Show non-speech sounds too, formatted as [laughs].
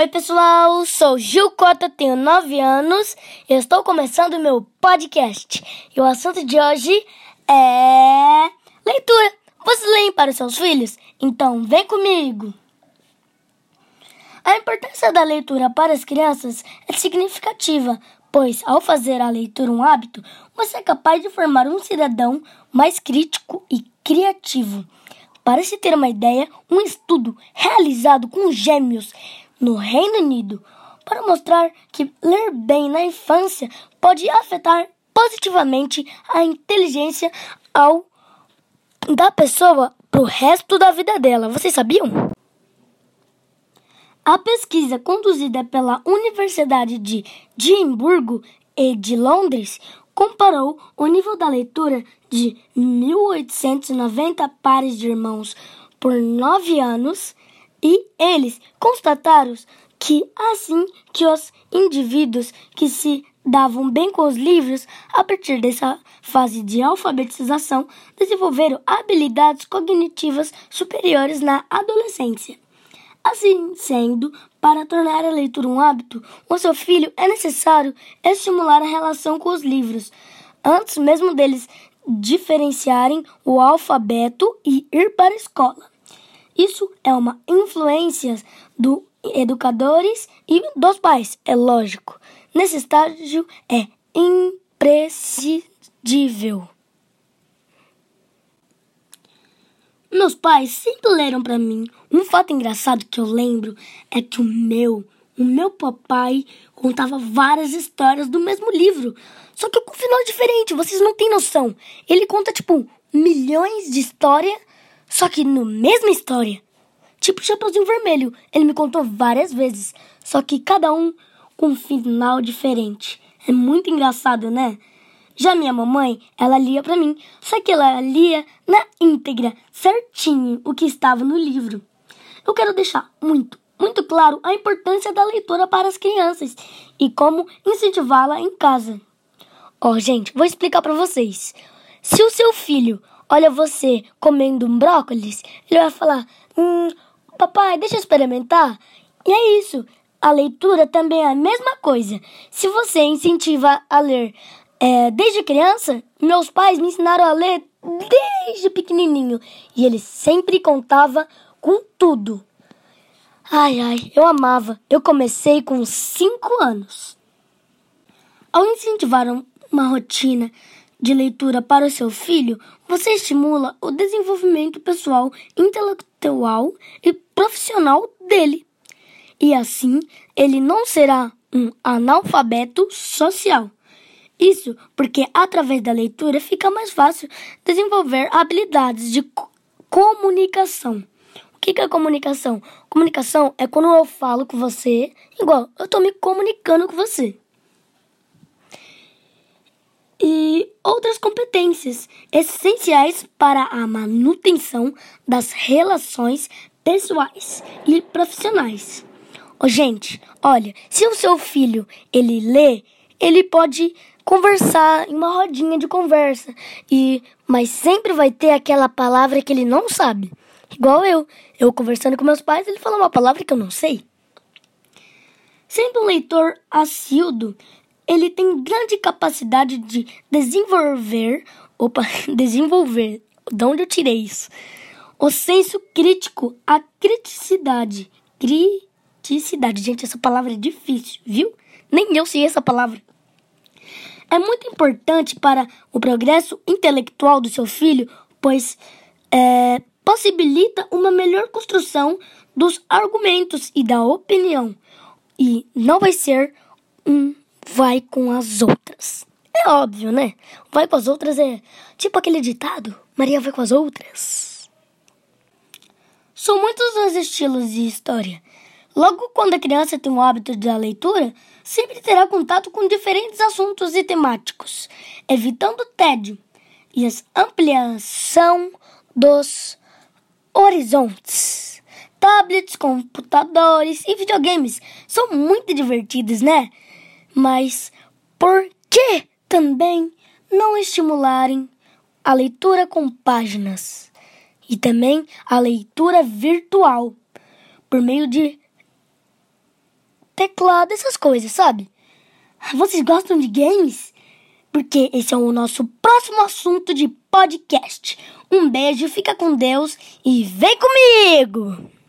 Oi, pessoal, sou Gil Cota, tenho 9 anos e estou começando meu podcast. E o assunto de hoje é leitura. Você leem para os seus filhos? Então vem comigo! A importância da leitura para as crianças é significativa, pois, ao fazer a leitura um hábito, você é capaz de formar um cidadão mais crítico e criativo. Para se ter uma ideia, um estudo realizado com gêmeos no Reino Unido para mostrar que ler bem na infância pode afetar positivamente a inteligência ao da pessoa para o resto da vida dela. Vocês sabiam? A pesquisa conduzida pela Universidade de Edimburgo e de Londres comparou o nível da leitura de 1890 pares de irmãos por nove anos e eles constataram que assim que os indivíduos que se davam bem com os livros, a partir dessa fase de alfabetização, desenvolveram habilidades cognitivas superiores na adolescência. Assim sendo, para tornar a leitura um hábito, o seu filho é necessário estimular a relação com os livros, antes mesmo deles diferenciarem o alfabeto e ir para a escola. Isso é uma influência dos educadores e dos pais, é lógico. Nesse estágio é imprescindível. Meus pais sempre leram para mim. Um fato engraçado que eu lembro é que o meu, o meu papai contava várias histórias do mesmo livro, só que com um final diferente, vocês não têm noção. Ele conta tipo milhões de histórias, só que no mesma história. Tipo Chapeuzinho Vermelho, ele me contou várias vezes, só que cada um com um final diferente. É muito engraçado, né? Já minha mamãe, ela lia para mim, só que ela lia na íntegra, certinho o que estava no livro. Eu quero deixar muito, muito claro a importância da leitura para as crianças e como incentivá-la em casa. Ó, oh, gente, vou explicar para vocês. Se o seu filho olha você comendo um brócolis, ele vai falar: Hum, papai, deixa eu experimentar. E é isso. A leitura também é a mesma coisa. Se você incentiva a ler é, desde criança, meus pais me ensinaram a ler desde pequenininho e eles sempre contavam com tudo. Ai, ai, eu amava. Eu comecei com 5 anos. Ao incentivar uma rotina de leitura para o seu filho, você estimula o desenvolvimento pessoal, intelectual e profissional dele. E assim, ele não será um analfabeto social. Isso porque, através da leitura, fica mais fácil desenvolver habilidades de comunicação. O que é comunicação? Comunicação é quando eu falo com você, igual eu estou me comunicando com você. E outras competências essenciais para a manutenção das relações pessoais e profissionais. Oh, gente, olha, se o seu filho ele lê, ele pode conversar em uma rodinha de conversa. E mas sempre vai ter aquela palavra que ele não sabe. Igual eu, eu conversando com meus pais, ele falou uma palavra que eu não sei. Sendo um leitor assíduo, ele tem grande capacidade de desenvolver, opa, [laughs] desenvolver, de onde eu tirei isso? O senso crítico, a criticidade, criticidade, gente, essa palavra é difícil, viu? Nem eu sei essa palavra é muito importante para o progresso intelectual do seu filho, pois é, possibilita uma melhor construção dos argumentos e da opinião. E não vai ser um vai com as outras. É óbvio, né? Vai com as outras é tipo aquele ditado: Maria vai com as outras. São muitos os estilos de história. Logo, quando a criança tem o hábito da leitura, sempre terá contato com diferentes assuntos e temáticos, evitando o tédio e a ampliação dos horizontes. Tablets, computadores e videogames são muito divertidos, né? Mas por que também não estimularem a leitura com páginas e também a leitura virtual por meio de teclado, essas coisas, sabe? Vocês gostam de games? Porque esse é o nosso próximo assunto de podcast. Um beijo, fica com Deus e vem comigo!